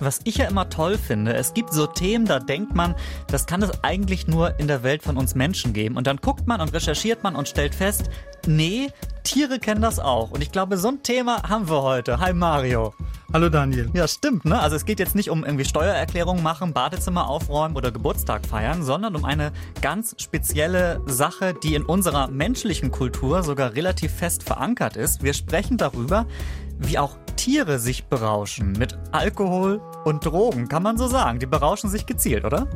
Was ich ja immer toll finde, es gibt so Themen, da denkt man, das kann es eigentlich nur in der Welt von uns Menschen geben. Und dann guckt man und recherchiert man und stellt fest, nee, Tiere kennen das auch. Und ich glaube, so ein Thema haben wir heute. Hi Mario. Hallo Daniel. Ja, stimmt, ne? Also es geht jetzt nicht um irgendwie Steuererklärung machen, Badezimmer aufräumen oder Geburtstag feiern, sondern um eine ganz spezielle Sache, die in unserer menschlichen Kultur sogar relativ fest verankert ist. Wir sprechen darüber, wie auch Tiere sich berauschen mit Alkohol und Drogen, kann man so sagen. Die berauschen sich gezielt, oder?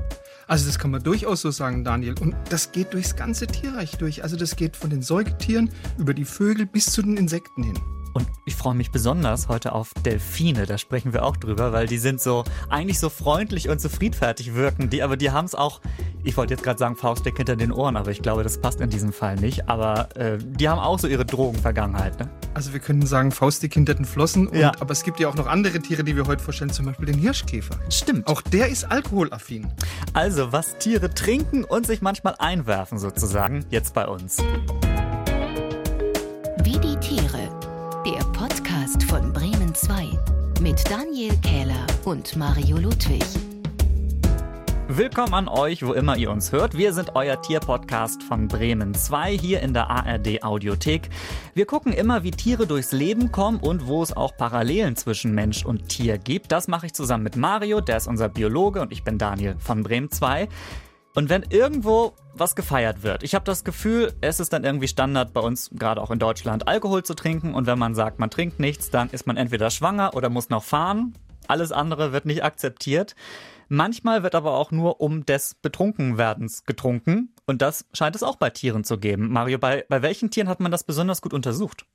Also das kann man durchaus so sagen, Daniel. Und das geht durchs ganze Tierreich durch. Also das geht von den Säugetieren über die Vögel bis zu den Insekten hin. Und ich freue mich besonders heute auf Delfine, da sprechen wir auch drüber, weil die sind so eigentlich so freundlich und so friedfertig wirken, die, aber die haben es auch, ich wollte jetzt gerade sagen, Faustdick hinter den Ohren, aber ich glaube, das passt in diesem Fall nicht. Aber äh, die haben auch so ihre Drogenvergangenheit. Ne? Also wir können sagen, Faustdick hinter den Flossen, und, ja. aber es gibt ja auch noch andere Tiere, die wir heute vorstellen, zum Beispiel den Hirschkäfer. Stimmt. Auch der ist alkoholaffin. Also, was Tiere trinken und sich manchmal einwerfen sozusagen, jetzt bei uns. Wie die 2 mit Daniel Kähler und Mario Ludwig. Willkommen an euch, wo immer ihr uns hört. Wir sind euer Tierpodcast von Bremen 2 hier in der ARD Audiothek. Wir gucken immer, wie Tiere durchs Leben kommen und wo es auch Parallelen zwischen Mensch und Tier gibt. Das mache ich zusammen mit Mario, der ist unser Biologe und ich bin Daniel von Bremen 2. Und wenn irgendwo was gefeiert wird, ich habe das Gefühl, es ist dann irgendwie Standard bei uns, gerade auch in Deutschland, Alkohol zu trinken. Und wenn man sagt, man trinkt nichts, dann ist man entweder schwanger oder muss noch fahren. Alles andere wird nicht akzeptiert. Manchmal wird aber auch nur um des Betrunkenwerdens getrunken. Und das scheint es auch bei Tieren zu geben. Mario, bei, bei welchen Tieren hat man das besonders gut untersucht?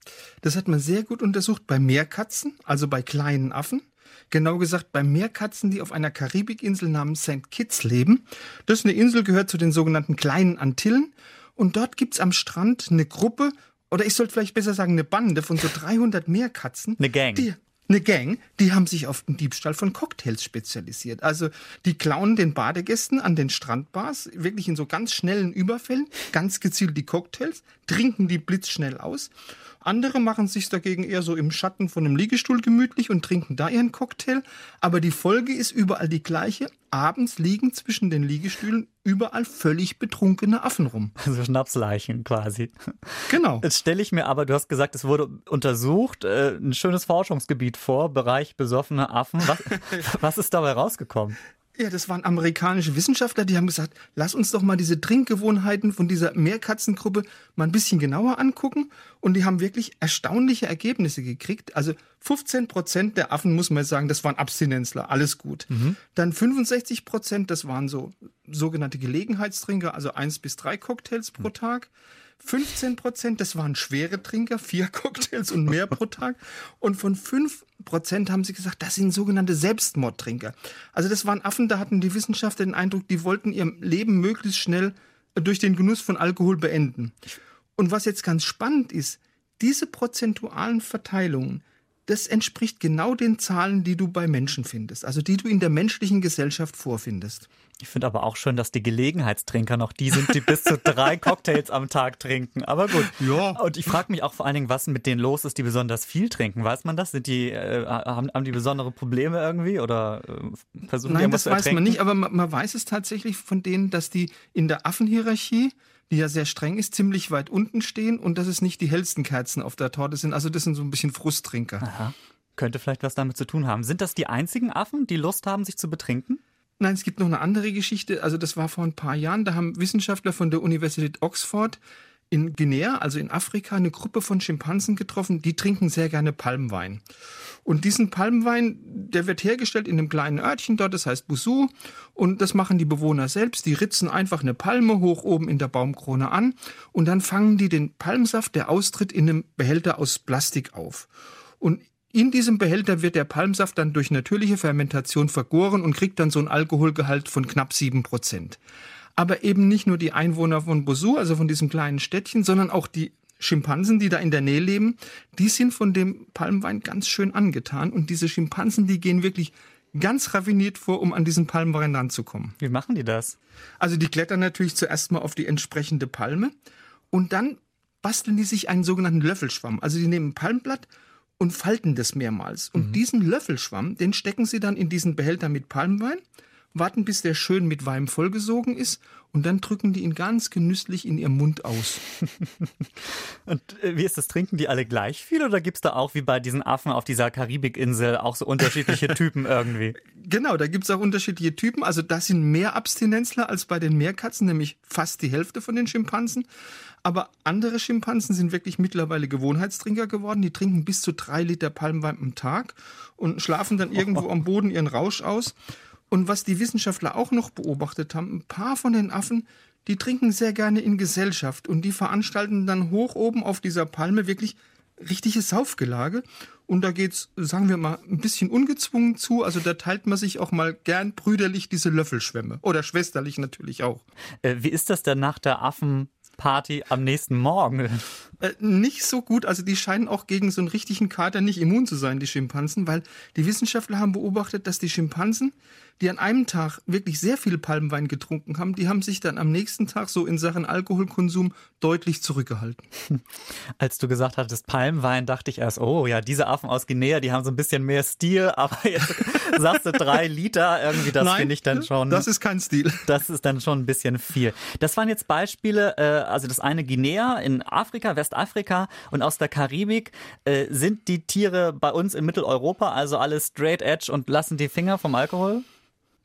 Das hat man sehr gut untersucht bei Meerkatzen, also bei kleinen Affen. Genau gesagt bei Meerkatzen, die auf einer Karibikinsel namens St. Kitts leben. Das ist eine Insel, gehört zu den sogenannten kleinen Antillen. Und dort gibt's am Strand eine Gruppe, oder ich sollte vielleicht besser sagen, eine Bande von so 300 Meerkatzen. Eine Gang. Die, eine Gang, die haben sich auf den Diebstahl von Cocktails spezialisiert. Also die klauen den Badegästen an den Strandbars, wirklich in so ganz schnellen Überfällen, ganz gezielt die Cocktails, trinken die blitzschnell aus andere machen sich dagegen eher so im Schatten von einem Liegestuhl gemütlich und trinken da ihren Cocktail. Aber die Folge ist überall die gleiche. Abends liegen zwischen den Liegestühlen überall völlig betrunkene Affen rum. Also Schnapsleichen quasi. Genau. Jetzt stelle ich mir aber, du hast gesagt, es wurde untersucht, äh, ein schönes Forschungsgebiet vor, Bereich besoffene Affen. Was, was ist dabei rausgekommen? Ja, das waren amerikanische Wissenschaftler, die haben gesagt, lass uns doch mal diese Trinkgewohnheiten von dieser Meerkatzengruppe mal ein bisschen genauer angucken. Und die haben wirklich erstaunliche Ergebnisse gekriegt. Also 15 Prozent der Affen, muss man sagen, das waren Abstinenzler, alles gut. Mhm. Dann 65 Prozent, das waren so sogenannte Gelegenheitstrinker, also eins bis drei Cocktails pro Tag. 15 Prozent, das waren schwere Trinker, vier Cocktails und mehr pro Tag. Und von fünf Prozent haben sie gesagt, das sind sogenannte Selbstmordtrinker. Also das waren Affen, da hatten die Wissenschaftler den Eindruck, die wollten ihr Leben möglichst schnell durch den Genuss von Alkohol beenden. Und was jetzt ganz spannend ist, diese prozentualen Verteilungen, das entspricht genau den Zahlen, die du bei Menschen findest, also die du in der menschlichen Gesellschaft vorfindest. Ich finde aber auch schön, dass die Gelegenheitstrinker noch die sind, die bis zu drei Cocktails am Tag trinken. Aber gut. Ja. Und ich frage mich auch vor allen Dingen, was mit denen los ist, die besonders viel trinken. Weiß man das? Sind die, äh, haben, haben die besondere Probleme irgendwie oder äh, versuchen Nein, das weiß man nicht, aber man, man weiß es tatsächlich von denen, dass die in der Affenhierarchie die ja sehr streng ist, ziemlich weit unten stehen und dass es nicht die hellsten Kerzen auf der Torte sind. Also das sind so ein bisschen Frusttrinker. Aha. Könnte vielleicht was damit zu tun haben. Sind das die einzigen Affen, die Lust haben, sich zu betrinken? Nein, es gibt noch eine andere Geschichte. Also das war vor ein paar Jahren. Da haben Wissenschaftler von der Universität Oxford in Guinea, also in Afrika, eine Gruppe von Schimpansen getroffen, die trinken sehr gerne Palmwein. Und diesen Palmwein, der wird hergestellt in einem kleinen Örtchen dort, das heißt Busu. Und das machen die Bewohner selbst. Die ritzen einfach eine Palme hoch oben in der Baumkrone an. Und dann fangen die den Palmsaft, der austritt, in einem Behälter aus Plastik auf. Und in diesem Behälter wird der Palmsaft dann durch natürliche Fermentation vergoren und kriegt dann so einen Alkoholgehalt von knapp sieben Prozent aber eben nicht nur die Einwohner von Bosu, also von diesem kleinen Städtchen, sondern auch die Schimpansen, die da in der Nähe leben, die sind von dem Palmwein ganz schön angetan. Und diese Schimpansen, die gehen wirklich ganz raffiniert vor, um an diesen Palmwein ranzukommen. Wie machen die das? Also die klettern natürlich zuerst mal auf die entsprechende Palme und dann basteln die sich einen sogenannten Löffelschwamm. Also die nehmen ein Palmblatt und falten das mehrmals. Und mhm. diesen Löffelschwamm, den stecken sie dann in diesen Behälter mit Palmwein warten, bis der schön mit Wein vollgesogen ist und dann drücken die ihn ganz genüsslich in ihrem Mund aus. und äh, wie ist das? Trinken die alle gleich viel oder gibt es da auch wie bei diesen Affen auf dieser Karibikinsel auch so unterschiedliche Typen irgendwie? Genau, da gibt es auch unterschiedliche Typen. Also das sind mehr Abstinenzler als bei den Meerkatzen, nämlich fast die Hälfte von den Schimpansen. Aber andere Schimpansen sind wirklich mittlerweile Gewohnheitstrinker geworden. Die trinken bis zu drei Liter Palmwein am Tag und schlafen dann irgendwo am Boden ihren Rausch aus. Und was die Wissenschaftler auch noch beobachtet haben, ein paar von den Affen, die trinken sehr gerne in Gesellschaft und die veranstalten dann hoch oben auf dieser Palme wirklich richtiges Saufgelage. Und da geht's, sagen wir mal, ein bisschen ungezwungen zu. Also da teilt man sich auch mal gern brüderlich diese Löffelschwämme. Oder schwesterlich natürlich auch. Äh, wie ist das denn nach der Affen Party am nächsten Morgen? Äh, nicht so gut. Also die scheinen auch gegen so einen richtigen Kater nicht immun zu sein, die Schimpansen, weil die Wissenschaftler haben beobachtet, dass die Schimpansen, die an einem Tag wirklich sehr viel Palmwein getrunken haben, die haben sich dann am nächsten Tag so in Sachen Alkoholkonsum deutlich zurückgehalten. Als du gesagt hattest Palmwein, dachte ich erst, oh ja, diese Affen aus Guinea, die haben so ein bisschen mehr Stil, aber jetzt sagst du drei Liter, irgendwie das finde ich dann schon. Das ist kein Stil. Das ist dann schon ein bisschen viel. Das waren jetzt Beispiele, äh, also das eine Guinea in Afrika, Westafrika und aus der Karibik. Äh, sind die Tiere bei uns in Mitteleuropa also alle straight edge und lassen die Finger vom Alkohol?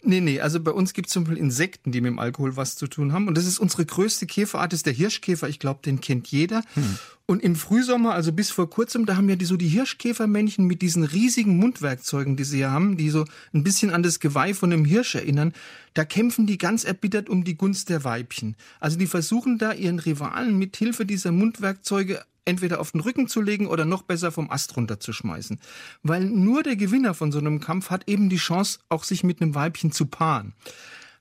Nee, nee, also bei uns gibt es zum Beispiel Insekten, die mit dem Alkohol was zu tun haben. Und das ist unsere größte Käferart, ist der Hirschkäfer. Ich glaube, den kennt jeder. Hm. Und im Frühsommer, also bis vor kurzem, da haben ja die, so die Hirschkäfermännchen mit diesen riesigen Mundwerkzeugen, die sie hier haben, die so ein bisschen an das Geweih von einem Hirsch erinnern. Da kämpfen die ganz erbittert um die Gunst der Weibchen. Also die versuchen da ihren Rivalen mit Hilfe dieser Mundwerkzeuge entweder auf den Rücken zu legen oder noch besser vom Ast runterzuschmeißen. Weil nur der Gewinner von so einem Kampf hat eben die Chance, auch sich mit einem Weibchen zu paaren.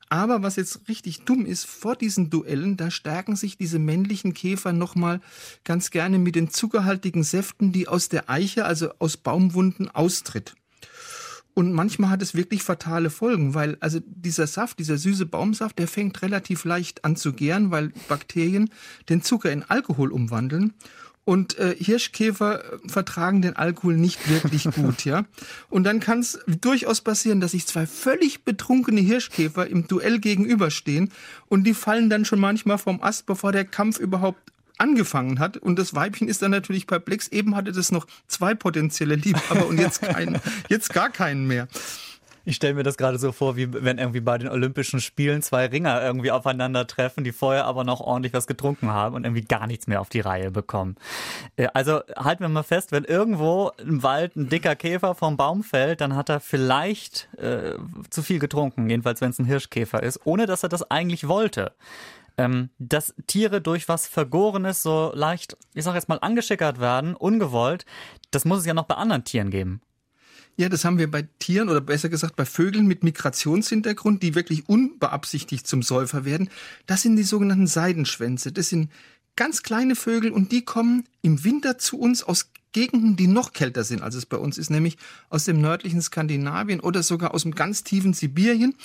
Aber was jetzt richtig dumm ist, vor diesen Duellen, da stärken sich diese männlichen Käfer nochmal ganz gerne mit den zuckerhaltigen Säften, die aus der Eiche, also aus Baumwunden, austritt. Und manchmal hat es wirklich fatale Folgen, weil also dieser Saft, dieser süße Baumsaft, der fängt relativ leicht an zu gären, weil Bakterien den Zucker in Alkohol umwandeln. Und äh, Hirschkäfer vertragen den Alkohol nicht wirklich gut, ja. Und dann kann es durchaus passieren, dass sich zwei völlig betrunkene Hirschkäfer im Duell gegenüberstehen und die fallen dann schon manchmal vom Ast, bevor der Kampf überhaupt angefangen hat. Und das Weibchen ist dann natürlich perplex. Eben hatte das noch zwei potenzielle Liebhaber und jetzt keinen, jetzt gar keinen mehr. Ich stelle mir das gerade so vor, wie wenn irgendwie bei den Olympischen Spielen zwei Ringer irgendwie aufeinandertreffen, die vorher aber noch ordentlich was getrunken haben und irgendwie gar nichts mehr auf die Reihe bekommen. Äh, also halten wir mal fest, wenn irgendwo im Wald ein dicker Käfer vom Baum fällt, dann hat er vielleicht äh, zu viel getrunken, jedenfalls wenn es ein Hirschkäfer ist, ohne dass er das eigentlich wollte ähm, dass Tiere durch was Vergorenes so leicht, ich sag jetzt mal, angeschickert werden, ungewollt, das muss es ja noch bei anderen Tieren geben. Ja, das haben wir bei Tieren oder besser gesagt bei Vögeln mit Migrationshintergrund, die wirklich unbeabsichtigt zum Säufer werden. Das sind die sogenannten Seidenschwänze. Das sind ganz kleine Vögel und die kommen im Winter zu uns aus Gegenden, die noch kälter sind, als es bei uns ist, nämlich aus dem nördlichen Skandinavien oder sogar aus dem ganz tiefen Sibirien.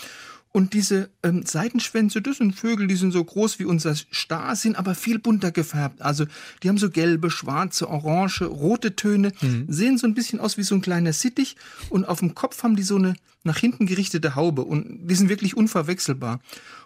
Und diese ähm, Seitenschwänze, das sind Vögel, die sind so groß wie unser Star, sind aber viel bunter gefärbt. Also die haben so gelbe, schwarze, orange, rote Töne, mhm. sehen so ein bisschen aus wie so ein kleiner Sittich und auf dem Kopf haben die so eine nach hinten gerichtete Haube und die sind wirklich unverwechselbar.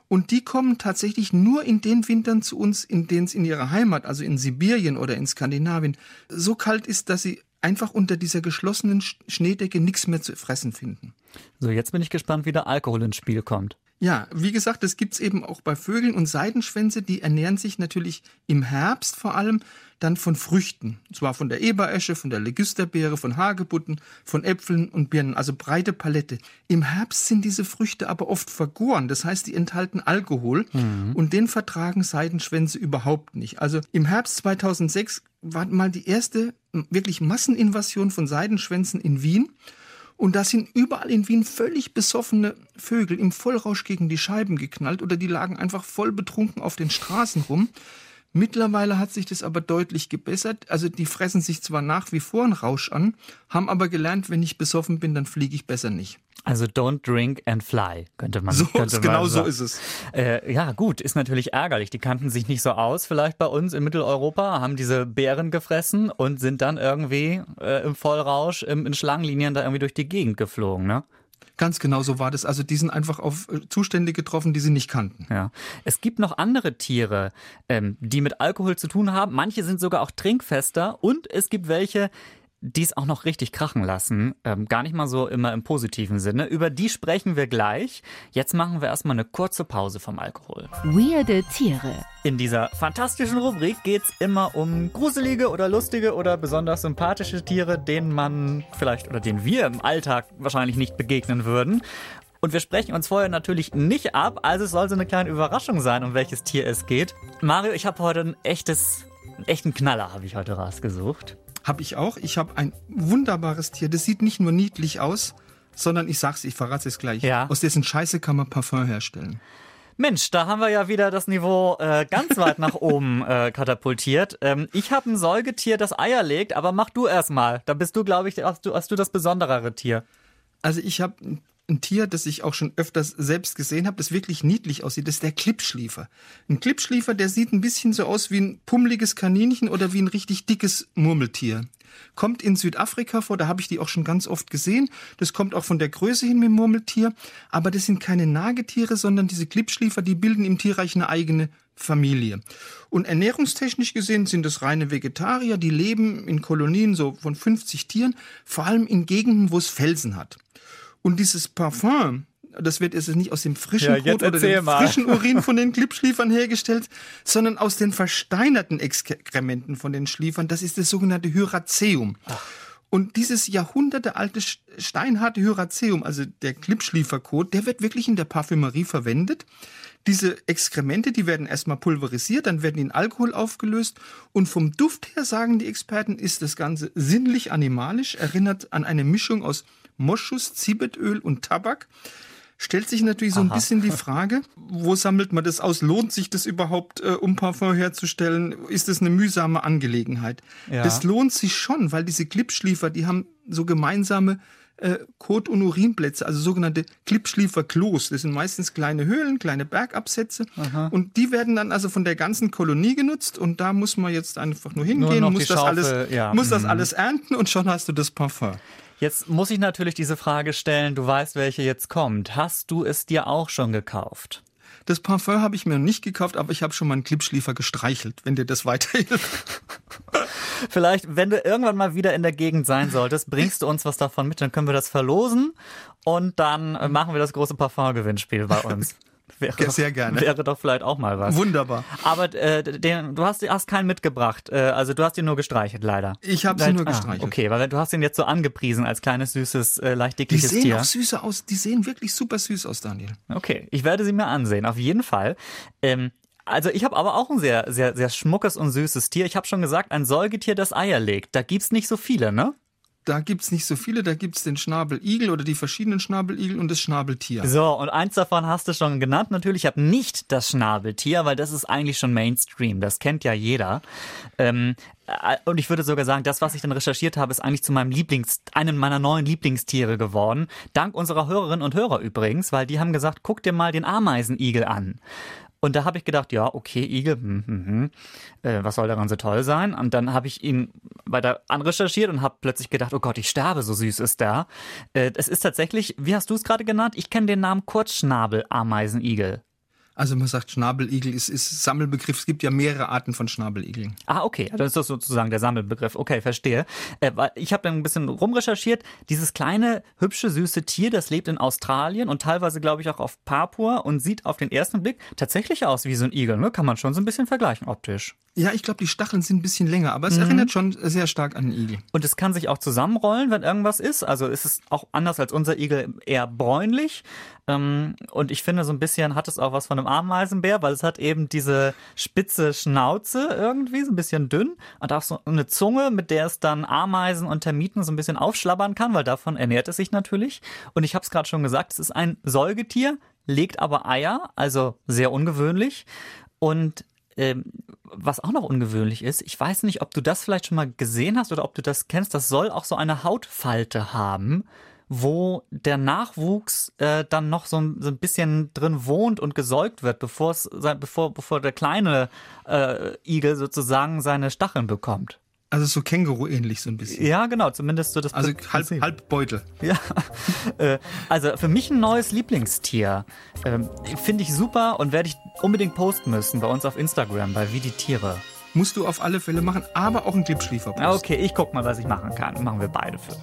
Und die kommen tatsächlich nur in den Wintern zu uns, in denen es in ihrer Heimat, also in Sibirien oder in Skandinavien, so kalt ist, dass sie einfach unter dieser geschlossenen Schneedecke nichts mehr zu fressen finden. So, jetzt bin ich gespannt, wie der Alkohol ins Spiel kommt. Ja, wie gesagt, das gibt's eben auch bei Vögeln und Seidenschwänze, die ernähren sich natürlich im Herbst vor allem dann von Früchten. Und zwar von der Eberesche, von der Legisterbeere, von Hagebutten, von Äpfeln und Birnen, also breite Palette. Im Herbst sind diese Früchte aber oft vergoren, das heißt, die enthalten Alkohol mhm. und den vertragen Seidenschwänze überhaupt nicht. Also im Herbst 2006 war mal die erste wirklich Masseninvasion von Seidenschwänzen in Wien. Und da sind überall in Wien völlig besoffene Vögel im Vollrausch gegen die Scheiben geknallt oder die lagen einfach voll betrunken auf den Straßen rum. Mittlerweile hat sich das aber deutlich gebessert. Also die fressen sich zwar nach wie vor einen Rausch an, haben aber gelernt, wenn ich besoffen bin, dann fliege ich besser nicht. Also don't drink and fly, könnte man, so, könnte man Genau sagen. so ist es. Äh, ja, gut, ist natürlich ärgerlich. Die kannten sich nicht so aus, vielleicht bei uns in Mitteleuropa, haben diese Beeren gefressen und sind dann irgendwie äh, im Vollrausch im, in Schlangenlinien da irgendwie durch die Gegend geflogen, ne? Ganz genau so war das. Also die sind einfach auf äh, Zustände getroffen, die sie nicht kannten. Ja. Es gibt noch andere Tiere, ähm, die mit Alkohol zu tun haben. Manche sind sogar auch trinkfester und es gibt welche, die es auch noch richtig krachen lassen. Ähm, gar nicht mal so immer im positiven Sinne. Über die sprechen wir gleich. Jetzt machen wir erstmal eine kurze Pause vom Alkohol. Weirde Tiere. In dieser fantastischen Rubrik geht's immer um gruselige oder lustige oder besonders sympathische Tiere, denen man vielleicht oder denen wir im Alltag wahrscheinlich nicht begegnen würden. Und wir sprechen uns vorher natürlich nicht ab, also es soll so eine kleine Überraschung sein, um welches Tier es geht. Mario, ich habe heute ein echtes, einen echten Knaller habe ich heute rausgesucht. Habe ich auch. Ich habe ein wunderbares Tier. Das sieht nicht nur niedlich aus, sondern ich sag's, ich verrate es gleich. Ja. Aus dessen Scheiße kann man Parfum herstellen. Mensch, da haben wir ja wieder das Niveau äh, ganz weit nach oben äh, katapultiert. Ähm, ich habe ein Säugetier, das Eier legt, aber mach du erst mal. Da bist du, glaube ich, hast du, hast du das besonderere Tier. Also ich habe ein Tier, das ich auch schon öfters selbst gesehen habe, das wirklich niedlich aussieht. Das ist der Klippschliefer. Ein Klippschliefer, der sieht ein bisschen so aus wie ein pummeliges Kaninchen oder wie ein richtig dickes Murmeltier. Kommt in Südafrika vor, da habe ich die auch schon ganz oft gesehen. Das kommt auch von der Größe hin mit dem Murmeltier. Aber das sind keine Nagetiere, sondern diese Klippschliefer, die bilden im Tierreich eine eigene Familie. Und ernährungstechnisch gesehen sind das reine Vegetarier, die leben in Kolonien so von 50 Tieren, vor allem in Gegenden, wo es Felsen hat. Und dieses Parfum, das wird jetzt nicht aus dem frischen Ja, Kot oder dem mal. frischen Urin von den Klippschliefern hergestellt, sondern aus den versteinerten Exkrementen von den Schliefern. Das ist das sogenannte Hyraceum. Und dieses jahrhundertealte st- steinharte Hyraceum, also der Klippschlieferkot, der wird wirklich in der Parfümerie verwendet. Diese Exkremente, die werden erstmal pulverisiert, dann werden in Alkohol aufgelöst und vom Duft her, sagen die Experten, ist das Ganze sinnlich animalisch, erinnert an eine Mischung aus Moschus, Zibetöl und Tabak. Stellt sich natürlich so ein Aha. bisschen die Frage, wo sammelt man das aus? Lohnt sich das überhaupt, äh, um Parfum herzustellen? Ist das eine mühsame Angelegenheit? Ja. Das lohnt sich schon, weil diese Klippschliefer, die haben so gemeinsame äh, Kot- und Urinplätze, also sogenannte Klippschlieferklos. Das sind meistens kleine Höhlen, kleine Bergabsätze. Und die werden dann also von der ganzen Kolonie genutzt. Und da muss man jetzt einfach nur hingehen, noch muss, das, Schaufel, alles, ja. muss das Mhm. alles ernten und schon hast du das Parfum. Jetzt muss ich natürlich diese Frage stellen, du weißt, welche jetzt kommt. Hast du es dir auch schon gekauft? Das Parfum habe ich mir noch nicht gekauft, aber ich habe schon mal einen Klippschliefer gestreichelt, wenn dir das weiterhilft. Vielleicht, wenn du irgendwann mal wieder in der Gegend sein solltest, bringst du uns was davon mit, dann können wir das verlosen und dann äh, machen wir das große Parfum-Gewinnspiel bei uns. Wäre Ja, doch- sehr gerne. Wäre doch vielleicht auch mal was. Wunderbar. Aber äh, den, du hast, hast keinen mitgebracht. Äh, also du hast ihn nur gestreichelt, leider. Ich habe sie nur ah, gestreichelt. Okay, weil du hast ihn jetzt so angepriesen als kleines, süßes, äh, leicht Die dickliches sehen Tier. auch süße aus. Die sehen wirklich super süß aus, Daniel. Okay, ich werde sie mir ansehen, auf jeden Fall. Ähm, also ich habe aber auch ein sehr, sehr, sehr schmuckes und süßes Tier. Ich habe schon gesagt, ein Säugetier, das Eier legt. Da gibt's nicht so viele, ne? Da gibt's nicht so viele. Da gibt's den Schnabeligel oder die verschiedenen Schnabeligel und das Schnabeltier. So, und eins davon hast du schon genannt. Natürlich, ich habe nicht das Schnabeltier, weil das ist eigentlich schon Mainstream. Das kennt ja jeder. Ähm, äh, und ich würde sogar sagen, das, was ich dann recherchiert habe, ist eigentlich zu meinem Lieblings, einem meiner neuen Lieblingstiere geworden. Dank unserer Hörerinnen und Hörer übrigens, weil die haben gesagt, guck dir mal den Ameisenigel an. Und da habe ich gedacht, ja, okay, Igel, hm, hm. Äh, was soll daran so toll sein? Und dann habe ich ihn weiter anrecherchiert und habe plötzlich gedacht, oh Gott, ich sterbe, so süß ist der. Äh, es ist tatsächlich, wie hast du es gerade genannt? Ich kenne den Namen Kurzschnabel-Ameisenigel. Also man sagt Schnabeligel ist, ist Sammelbegriff. Es gibt ja mehrere Arten von Schnabeligeln. Ah, okay, das ist das sozusagen der Sammelbegriff. Okay, verstehe. Äh, ich habe dann ein bisschen rumrecherchiert. Dieses kleine, hübsche, süße Tier, das lebt in Australien und teilweise, glaube ich, auch auf Papua und sieht auf den ersten Blick tatsächlich aus wie so ein Igel. Ne? Kann man schon so ein bisschen vergleichen optisch. Ja, ich glaube, die Stacheln sind ein bisschen länger, aber es Mhm. erinnert schon sehr stark an einen Igel. Und es kann sich auch zusammenrollen, wenn irgendwas ist. Also es ist auch anders als unser Igel eher bräunlich. Ähm, und ich finde, so ein bisschen hat es auch was von einem Ameisenbär, weil es hat eben diese spitze Schnauze irgendwie, so ein bisschen dünn. Und auch so eine Zunge, mit der es dann Ameisen und Termiten so ein bisschen aufschlabbern kann, weil davon ernährt es sich natürlich. Und ich habe es gerade schon gesagt, es ist ein Säugetier, legt aber Eier, also sehr ungewöhnlich. Und ähm, was auch noch ungewöhnlich ist, ich weiß nicht, ob du das vielleicht schon mal gesehen hast oder ob du das kennst, das soll auch so eine Hautfalte haben wo der Nachwuchs äh, dann noch so ein, so ein bisschen drin wohnt und gesäugt wird, bevor es bevor bevor der kleine äh, Igel sozusagen seine Stacheln bekommt. Also so Känguru-ähnlich so ein bisschen. Ja, genau, zumindest so das Also halb, halb Beutel. Ja, äh, also für mich ein neues Lieblingstier. Ähm, Finde ich super und werde ich unbedingt posten müssen bei uns auf Instagram, bei Wie die Tiere. Musst du auf alle Fälle machen, aber auch ein Clipschliefer posten. Okay, ich guck mal, was ich machen kann. Machen wir beide für.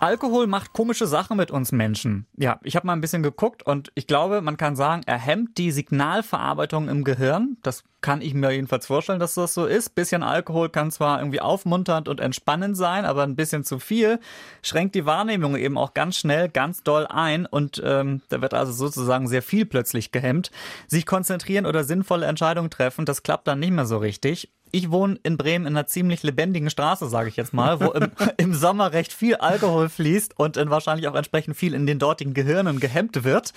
Alkohol macht komische Sachen mit uns Menschen. Ja, ich habe mal ein bisschen geguckt und ich glaube, man kann sagen, er hemmt die Signalverarbeitung im Gehirn. Das kann ich mir jedenfalls vorstellen, dass das so ist. Bisschen Alkohol kann zwar irgendwie aufmunternd und entspannend sein, aber ein bisschen zu viel schränkt die Wahrnehmung eben auch ganz schnell, ganz doll ein und ähm, da wird also sozusagen sehr viel plötzlich gehemmt. Sich konzentrieren oder sinnvolle Entscheidungen treffen, das klappt dann nicht mehr so richtig ich wohne in Bremen in einer ziemlich lebendigen Straße, sage ich jetzt mal, wo im, im, Sommer recht viel Alkohol fließt und äh, wahrscheinlich auch entsprechend viel in den dortigen Gehirnen gehemmt wird.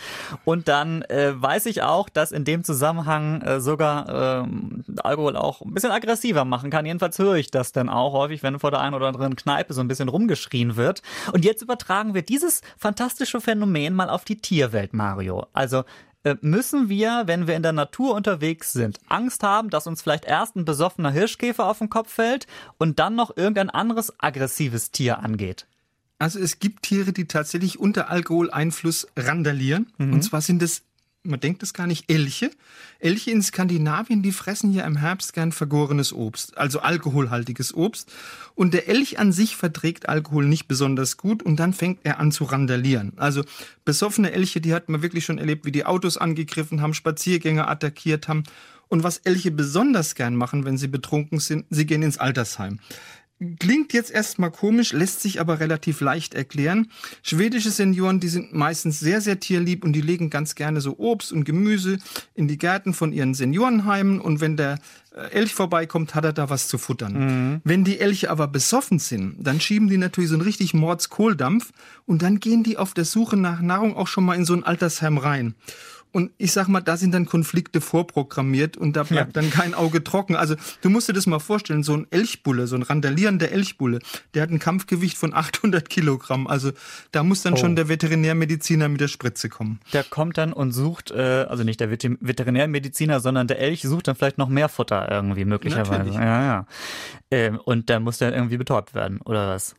Und dann äh, weiß ich auch, dass in dem Zusammenhang äh, sogar äh, Alkohol auch ein bisschen aggressiver machen kann. Jedenfalls höre ich das dann auch häufig, wenn vor der einen oder anderen Kneipe so ein bisschen rumgeschrien wird. Und jetzt übertragen wir dieses fantastische Phänomen mal auf die Tierwelt, Mario. Also müssen wir, wenn wir in der Natur unterwegs sind, Angst haben, dass uns vielleicht erst ein besoffener Hirschkäfer auf den Kopf fällt und dann noch irgendein anderes aggressives Tier angeht? Also es gibt Tiere, die tatsächlich unter Alkoholeinfluss randalieren. Mhm. Und zwar sind es man denkt es gar nicht, Elche. Elche in Skandinavien, die fressen hier im Herbst gern vergorenes Obst, also alkoholhaltiges Obst. Und der Elch an sich verträgt Alkohol nicht besonders gut und dann fängt er an zu randalieren. Also besoffene Elche, die hat man wirklich schon erlebt, wie die Autos angegriffen haben, Spaziergänger attackiert haben. Und was Elche besonders gern machen, wenn sie betrunken sind, sie gehen ins Altersheim. Klingt jetzt erstmal komisch, lässt sich aber relativ leicht erklären. Schwedische Senioren, die sind meistens sehr, sehr tierlieb und die legen ganz gerne so Obst und Gemüse in die Gärten von ihren Seniorenheimen und wenn der äh, Elch vorbeikommt, hat er da was zu futtern. Mhm. Wenn die Elche aber besoffen sind, dann schieben die natürlich so einen richtig Mordskohldampf und dann gehen die auf der Suche nach Nahrung auch schon mal in so ein Altersheim rein. Und ich sag mal, da sind dann Konflikte vorprogrammiert und da bleibt ja. dann kein Auge trocken. Also du musst dir das mal vorstellen, so ein Elchbulle, so ein randalierender Elchbulle, der hat ein Kampfgewicht von 800 Kilogramm. Also da muss dann oh. schon der Veterinärmediziner mit der Spritze kommen. Der kommt dann und sucht, äh, also nicht der Veterinärmediziner, sondern der Elch sucht dann vielleicht noch mehr Futter irgendwie möglicherweise. Natürlich. Ja, ja. Ähm, und der muss dann irgendwie betäubt werden, oder was?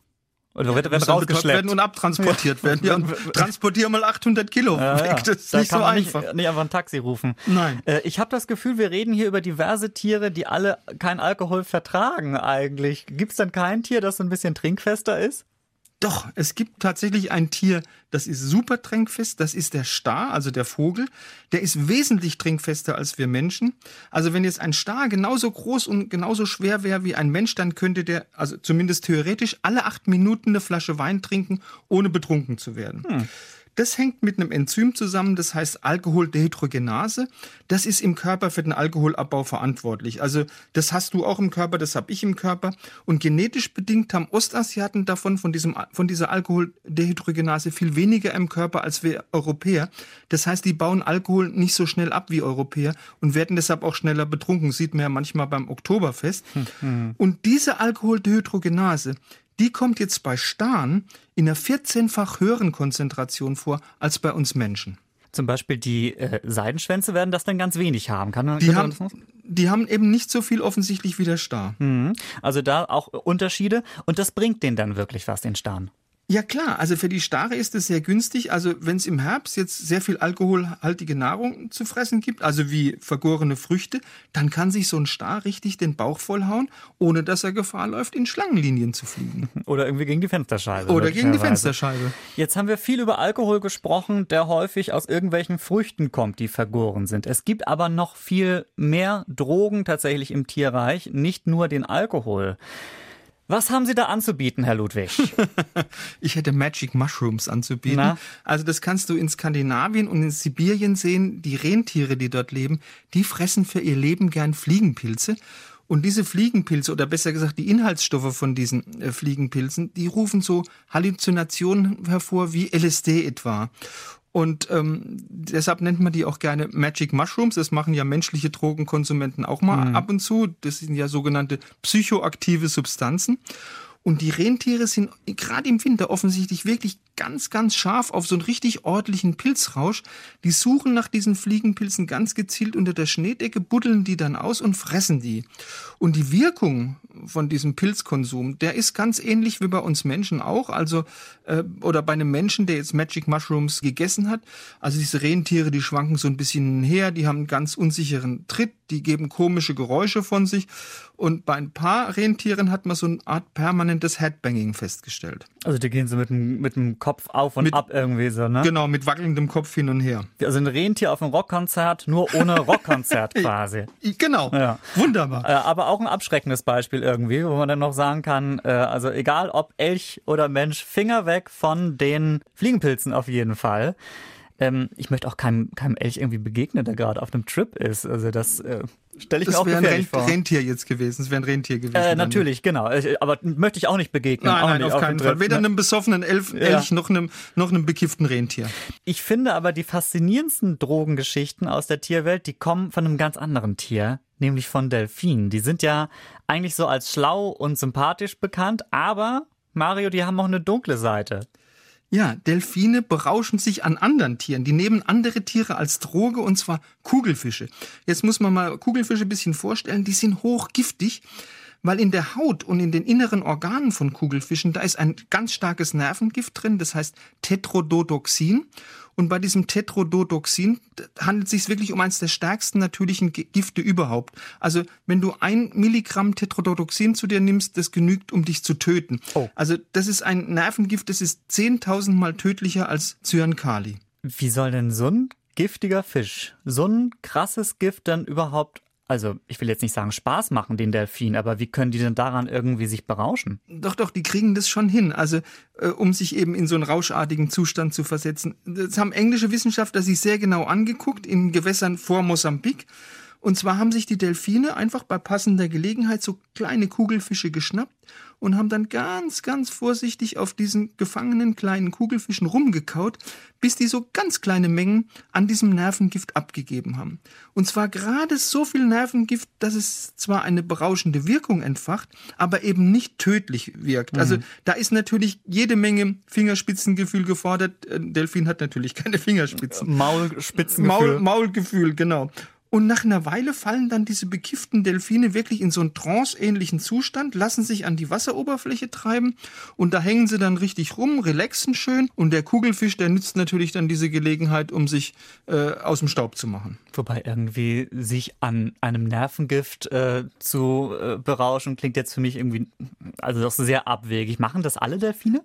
Oder ja, wird, wird rausgeschleppt werden und abtransportiert ja. werden. Ja, und transportier mal 800 Kilo ja, weg. Das ist da nicht so einfach. Nicht, nicht einfach ein Taxi rufen. Nein. Äh, ich habe das Gefühl, wir reden hier über diverse Tiere, die alle kein Alkohol vertragen eigentlich. Gibt es dann kein Tier, das so ein bisschen trinkfester ist? Doch, es gibt tatsächlich ein Tier, das ist super trinkfest, das ist der Star, also der Vogel. Der ist wesentlich trinkfester als wir Menschen. Also wenn jetzt ein Star genauso groß und genauso schwer wäre wie ein Mensch, dann könnte der, also zumindest theoretisch, alle acht Minuten eine Flasche Wein trinken, ohne betrunken zu werden. Hm. Das hängt mit einem Enzym zusammen, das heißt Alkoholdehydrogenase. Das ist im Körper für den Alkoholabbau verantwortlich. Also das hast du auch im Körper, das habe ich im Körper. Und genetisch bedingt haben Ostasiaten davon, von, diesem, von dieser Alkoholdehydrogenase viel weniger im Körper als wir Europäer. Das heißt, die bauen Alkohol nicht so schnell ab wie Europäer und werden deshalb auch schneller betrunken. Sieht man ja manchmal beim Oktoberfest. Hm. Und diese Alkoholdehydrogenase, die kommt jetzt bei Starn in einer 14-fach höheren Konzentration vor als bei uns Menschen. Zum Beispiel die äh, Seidenschwänze werden das dann ganz wenig haben. Kann, die, haben, die haben eben nicht so viel offensichtlich wie der Star. Mhm. Also da auch Unterschiede. Und das bringt denen dann wirklich was, den Starn. Ja klar, also für die Stare ist es sehr günstig. Also wenn es im Herbst jetzt sehr viel alkoholhaltige Nahrung zu fressen gibt, also wie vergorene Früchte, dann kann sich so ein Star richtig den Bauch vollhauen, ohne dass er Gefahr läuft, in Schlangenlinien zu fliegen. Oder irgendwie gegen die Fensterscheibe. Oder gegen die Fensterscheibe. Jetzt haben wir viel über Alkohol gesprochen, der häufig aus irgendwelchen Früchten kommt, die vergoren sind. Es gibt aber noch viel mehr Drogen tatsächlich im Tierreich, nicht nur den Alkohol. Was haben Sie da anzubieten, Herr Ludwig? ich hätte Magic Mushrooms anzubieten. Na? Also das kannst du in Skandinavien und in Sibirien sehen. Die Rentiere, die dort leben, die fressen für ihr Leben gern Fliegenpilze. Und diese Fliegenpilze, oder besser gesagt die Inhaltsstoffe von diesen äh, Fliegenpilzen, die rufen so Halluzinationen hervor wie LSD etwa. Und ähm, deshalb nennt man die auch gerne Magic Mushrooms. Das machen ja menschliche Drogenkonsumenten auch mal mhm. ab und zu. Das sind ja sogenannte psychoaktive Substanzen. Und die Rentiere sind gerade im Winter offensichtlich wirklich ganz, ganz scharf auf so einen richtig ordentlichen Pilzrausch. Die suchen nach diesen Fliegenpilzen ganz gezielt unter der Schneedecke, buddeln die dann aus und fressen die. Und die Wirkung von diesem Pilzkonsum, der ist ganz ähnlich wie bei uns Menschen auch, also äh, oder bei einem Menschen, der jetzt Magic Mushrooms gegessen hat. Also diese Rentiere, die schwanken so ein bisschen her, die haben einen ganz unsicheren Tritt, die geben komische Geräusche von sich. Und bei ein paar Rentieren hat man so eine Art permanentes Headbanging festgestellt. Also die gehen so mit dem, mit dem Kopf auf und mit, ab irgendwie so, ne? Genau, mit wackelndem Kopf hin und her. Also ein Rentier auf einem Rockkonzert, nur ohne Rockkonzert quasi. Genau, ja. wunderbar. Äh, aber auch ein abschreckendes Beispiel irgendwie, wo man dann noch sagen kann, äh, also egal ob Elch oder Mensch, Finger weg von den Fliegenpilzen auf jeden Fall. Ähm, ich möchte auch keinem, keinem Elch irgendwie begegnen, der gerade auf einem Trip ist. Also das äh, stelle ich das mir auch gefährlich vor. Das wäre ein Rentier jetzt gewesen. Es wäre ein Rentier gewesen. Äh, natürlich, genau. Aber möchte ich auch nicht begegnen. Nein, nein, auf keinen Fall. Weder einem besoffenen Elf, Elch ja. noch, einem, noch einem bekifften Rentier. Ich finde aber die faszinierendsten Drogengeschichten aus der Tierwelt, die kommen von einem ganz anderen Tier, nämlich von Delfinen. Die sind ja eigentlich so als schlau und sympathisch bekannt, aber Mario, die haben auch eine dunkle Seite. Ja, Delfine berauschen sich an anderen Tieren. Die nehmen andere Tiere als Droge und zwar Kugelfische. Jetzt muss man mal Kugelfische ein bisschen vorstellen. Die sind hochgiftig, weil in der Haut und in den inneren Organen von Kugelfischen, da ist ein ganz starkes Nervengift drin, das heißt Tetrodotoxin. Und bei diesem Tetrodotoxin handelt es sich wirklich um eines der stärksten natürlichen Gifte überhaupt. Also wenn du ein Milligramm Tetrodotoxin zu dir nimmst, das genügt, um dich zu töten. Oh. Also das ist ein Nervengift, das ist 10.000 Mal tödlicher als Cyankali. Wie soll denn so ein giftiger Fisch, so ein krasses Gift dann überhaupt also ich will jetzt nicht sagen Spaß machen den Delfinen, aber wie können die denn daran irgendwie sich berauschen? Doch, doch, die kriegen das schon hin, also äh, um sich eben in so einen rauschartigen Zustand zu versetzen. Das haben englische Wissenschaftler sich sehr genau angeguckt in Gewässern vor Mosambik und zwar haben sich die Delfine einfach bei passender Gelegenheit so kleine Kugelfische geschnappt und haben dann ganz, ganz vorsichtig auf diesen gefangenen kleinen Kugelfischen rumgekaut, bis die so ganz kleine Mengen an diesem Nervengift abgegeben haben. Und zwar gerade so viel Nervengift, dass es zwar eine berauschende Wirkung entfacht, aber eben nicht tödlich wirkt. Also mhm. da ist natürlich jede Menge Fingerspitzengefühl gefordert. Ein Delfin hat natürlich keine Fingerspitzen. Maulspitzengefühl. Maul, Maulgefühl, genau. Und nach einer Weile fallen dann diese bekifften Delfine wirklich in so einen tranceähnlichen Zustand, lassen sich an die Wasseroberfläche treiben und da hängen sie dann richtig rum, relaxen schön und der Kugelfisch, der nützt natürlich dann diese Gelegenheit, um sich äh, aus dem Staub zu machen. Wobei irgendwie sich an einem Nervengift äh, zu äh, berauschen, klingt jetzt für mich irgendwie, also doch sehr abwegig. Machen das alle Delfine?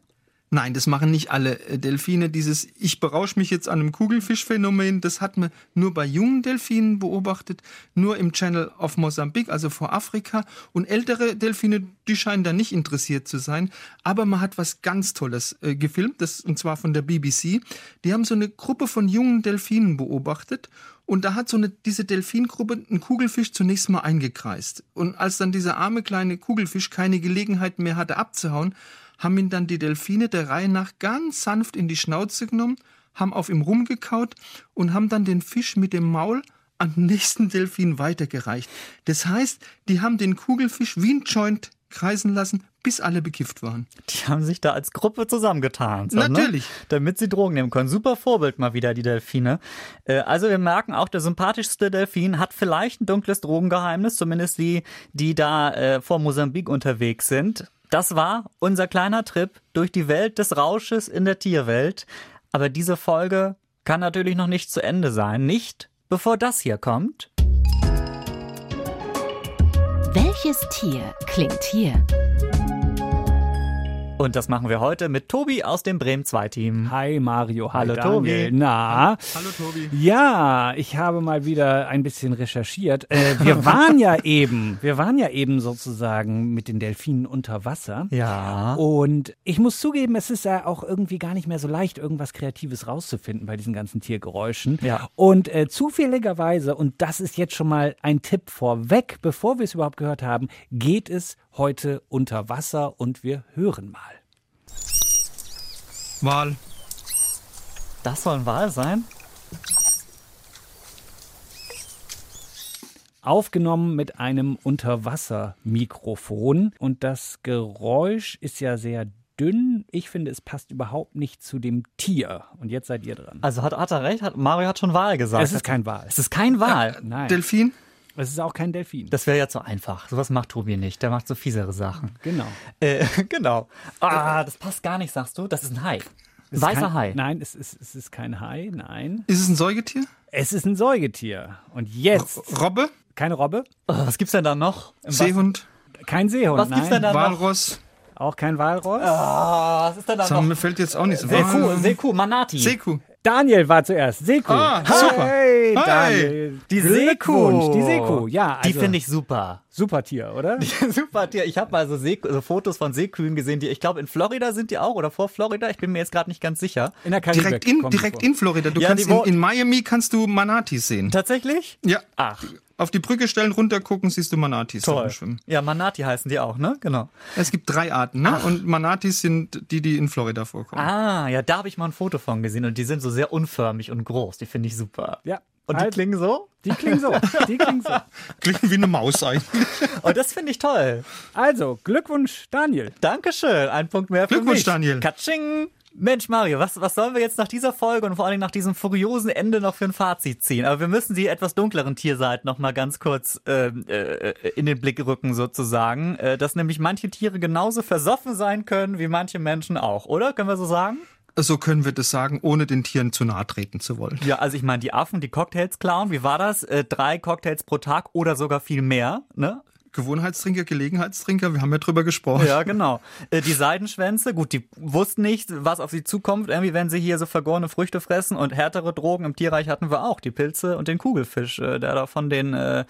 Nein, das machen nicht alle äh, Delfine. Dieses Ich berausche mich jetzt an einem Kugelfischphänomen, das hat man nur bei jungen Delfinen beobachtet, nur im Channel of Mosambik, also vor Afrika. Und ältere Delfine, die scheinen da nicht interessiert zu sein. Aber man hat was ganz Tolles äh, gefilmt, das, und zwar von der BBC. Die haben so eine Gruppe von jungen Delfinen beobachtet und da hat so eine, diese Delfingruppe einen Kugelfisch zunächst mal eingekreist. Und als dann dieser arme kleine Kugelfisch keine Gelegenheit mehr hatte abzuhauen, haben ihn dann die Delfine der Reihe nach ganz sanft in die Schnauze genommen, haben auf ihm rumgekaut und haben dann den Fisch mit dem Maul an den nächsten Delfin weitergereicht. Das heißt, die haben den Kugelfisch wie ein Joint kreisen lassen, bis alle bekifft waren. Die haben sich da als Gruppe zusammengetan. So, ne? Natürlich. Ne? Damit sie Drogen nehmen können. Super Vorbild mal wieder, die Delfine. Äh, also wir merken auch, der sympathischste Delfin hat vielleicht ein dunkles Drogengeheimnis, zumindest die, die da äh, vor Mosambik unterwegs sind. Das war unser kleiner Trip durch die Welt des Rausches in der Tierwelt. Aber diese Folge kann natürlich noch nicht zu Ende sein. Nicht bevor das hier kommt. Welches Tier klingt hier? Und das machen wir heute mit Tobi aus dem Bremen 2 Team. Hi Mario, hallo Tobi. Na? Hallo Tobi. Ja, ich habe mal wieder ein bisschen recherchiert. Äh, wir waren ja eben, wir waren ja eben sozusagen mit den Delfinen unter Wasser. Ja. Und ich muss zugeben, es ist ja auch irgendwie gar nicht mehr so leicht, irgendwas Kreatives rauszufinden bei diesen ganzen Tiergeräuschen. Ja. Und äh, zufälligerweise, und das ist jetzt schon mal ein Tipp vorweg, bevor wir es überhaupt gehört haben, geht es heute unter Wasser und wir hören mal. Wal. Das soll ein Wal sein? Aufgenommen mit einem Unterwassermikrofon. Und das Geräusch ist ja sehr dünn. Ich finde, es passt überhaupt nicht zu dem Tier. Und jetzt seid ihr dran. Also hat, hat er recht? Hat, Mario hat schon Wal gesagt. Es ist kein Wal. Es ist kein Wal. Nein. Delfin? Es ist auch kein Delfin. Das wäre ja zu einfach. Sowas macht Tobi nicht. Der macht so fiesere Sachen. genau. Äh, genau. Ah, das passt gar nicht, sagst du? Das ist ein Hai. Es ist Weißer kein, Hai. Nein, es ist, es ist kein Hai. Nein. Ist es ein Säugetier? Es ist ein Säugetier. Und jetzt Robbe? keine Robbe, Oh, was gibt's denn da noch? Im Seehund? kein Seehund. Was gibt's nein. denn da noch? Walross? Auch kein Walross. Ah, was ist denn da Sag, noch? mir fällt jetzt auch nichts. Seekuh, Seekuh, Manati. Seekuh. Daniel war zuerst. Seekuh. Ah, super. Hey, Hi. Daniel. Die. Seekuh. Die Seekuh, ja. Die Also, finde ich super. Super Tier, oder? Super Tier. Ich habe mal so, so Fotos von Seekühen gesehen, die ich glaube in Florida sind die auch oder vor Florida. Ich bin mir jetzt gerade nicht ganz sicher. In der Karibik. Direkt in, die direkt in Florida. Du Ja, kannst die in, in Miami kannst du Manatis sehen. Tatsächlich? Ja. Ach, Auf die Brücke stellen, runter gucken, siehst du Manatis da toll. schwimmen. Ja, Manati heißen die auch, ne? Genau. Es gibt drei Arten, ne? Und Manatis sind die, die in Florida vorkommen. Ah, ja, da habe ich mal ein Foto von gesehen und die sind so sehr unförmig und groß. Die finde ich super. Ja. Und die Halt. klingen so? Die klingen so. Die klingen so. Klingen wie eine Maus eigentlich. Und das finde ich toll. Also, Glückwunsch, Daniel. Dankeschön. Ein Punkt mehr für Glückwunsch, mich. Daniel. Katsching. Mensch, Mario, was, was sollen wir jetzt nach dieser Folge und vor allem nach diesem furiosen Ende noch für ein Fazit ziehen? Aber wir müssen die etwas dunkleren Tierseiten noch mal ganz kurz ähm, äh, in den Blick rücken sozusagen. Äh, dass nämlich manche Tiere genauso versoffen sein können wie manche Menschen auch, oder? Können wir so sagen? So können wir das sagen, ohne den Tieren zu nahe treten zu wollen. Ja, also ich meine, die Affen, die Cocktails klauen, wie war das? Äh, drei Cocktails pro Tag oder sogar viel mehr, ne? Gewohnheitstrinker, Gelegenheitstrinker, wir haben ja drüber gesprochen. Ja, genau. Äh, die Seidenschwänze, gut, die wussten nicht, was auf sie zukommt, irgendwie, wenn sie hier so vergorene Früchte fressen und härtere Drogen im Tierreich hatten wir auch, die Pilze und den Kugelfisch, äh, der da von den äh,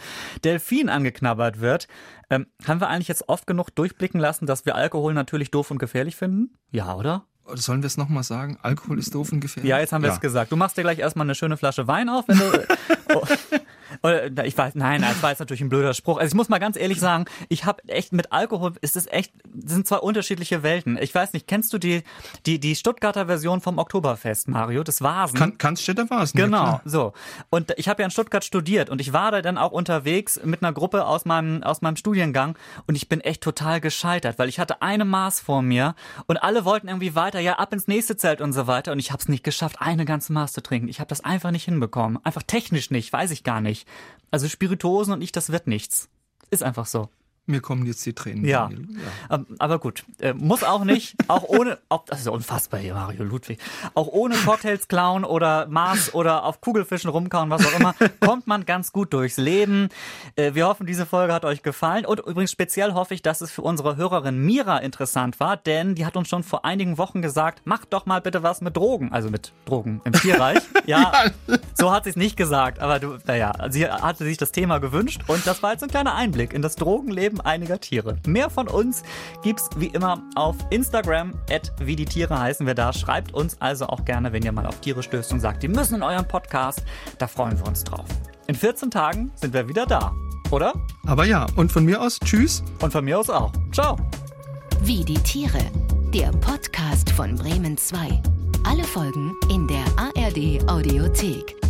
Delfinen angeknabbert wird. Ähm, haben wir eigentlich jetzt oft genug durchblicken lassen, dass wir Alkohol natürlich doof und gefährlich finden? Ja, oder? Sollen wir es nochmal sagen? Alkohol ist doof und gefährlich? Ja, jetzt haben wir es gesagt. Du machst dir gleich erstmal eine schöne Flasche Wein auf, wenn du. oh, ich weiß, nein, das war jetzt natürlich ein blöder Spruch. Also ich muss mal ganz ehrlich sagen, ich habe echt mit Alkohol, ist es echt, sind zwei unterschiedliche Welten. Ich weiß nicht, kennst du die, die, die Stuttgarter Version vom Oktoberfest, Mario? Das Vasen. Kann, Cannstätter war es nicht. Genau, so. Und ich habe ja in Stuttgart studiert und ich war da dann auch unterwegs mit einer Gruppe aus meinem, aus meinem Studiengang und ich bin echt total gescheitert, weil ich hatte eine Maß vor mir und alle wollten irgendwie weiter, ja, ab ins nächste Zelt und so weiter und ich habe es nicht geschafft, eine ganze Maß zu trinken. Ich habe das einfach nicht hinbekommen. Einfach technisch nicht, weiß ich gar nicht. Also Spirituosen und ich, das wird nichts. Ist einfach so. Mir kommen jetzt die Tränen. Ja. Daniel. Ähm, Aber gut, äh, muss auch nicht, auch ohne, auch, das ist ja unfassbar hier, Mario Ludwig, auch ohne Cocktails klauen oder Mars oder auf Kugelfischen rumkauen, was auch immer, kommt man ganz gut durchs Leben. Äh, Wir hoffen, diese Folge hat euch gefallen und übrigens speziell hoffe ich, dass es für unsere Hörerin Mira interessant war, denn die hat uns schon vor einigen Wochen gesagt, macht doch mal bitte was mit Drogen, also mit Drogen im Tierreich. Ja, so hat sie es nicht gesagt, aber du, naja, sie hatte sich das Thema gewünscht und das war jetzt ein kleiner Einblick in das Drogenleben einiger Tiere. Mehr von uns gibt's wie immer auf Instagram, at wie die Tiere heißen wir da. Schreibt uns also auch gerne, wenn ihr mal auf Tiere stößt und sagt, die müssen in euren Podcast. Da freuen wir uns drauf. In 14 Tagen sind wir wieder da, oder? Aber ja, und von mir aus, tschüss. Und von mir aus auch. Ciao. Wie die Tiere. Der Podcast von Bremen 2. Alle Folgen in der ARD Audiothek.